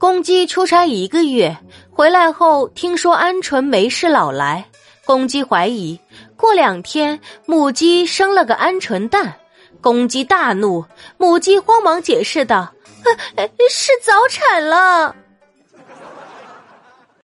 公鸡出差一个月，回来后听说鹌鹑没事，老来公鸡怀疑过两天母鸡生了个鹌鹑蛋。公鸡大怒，母鸡慌忙解释道：呃，是早产了。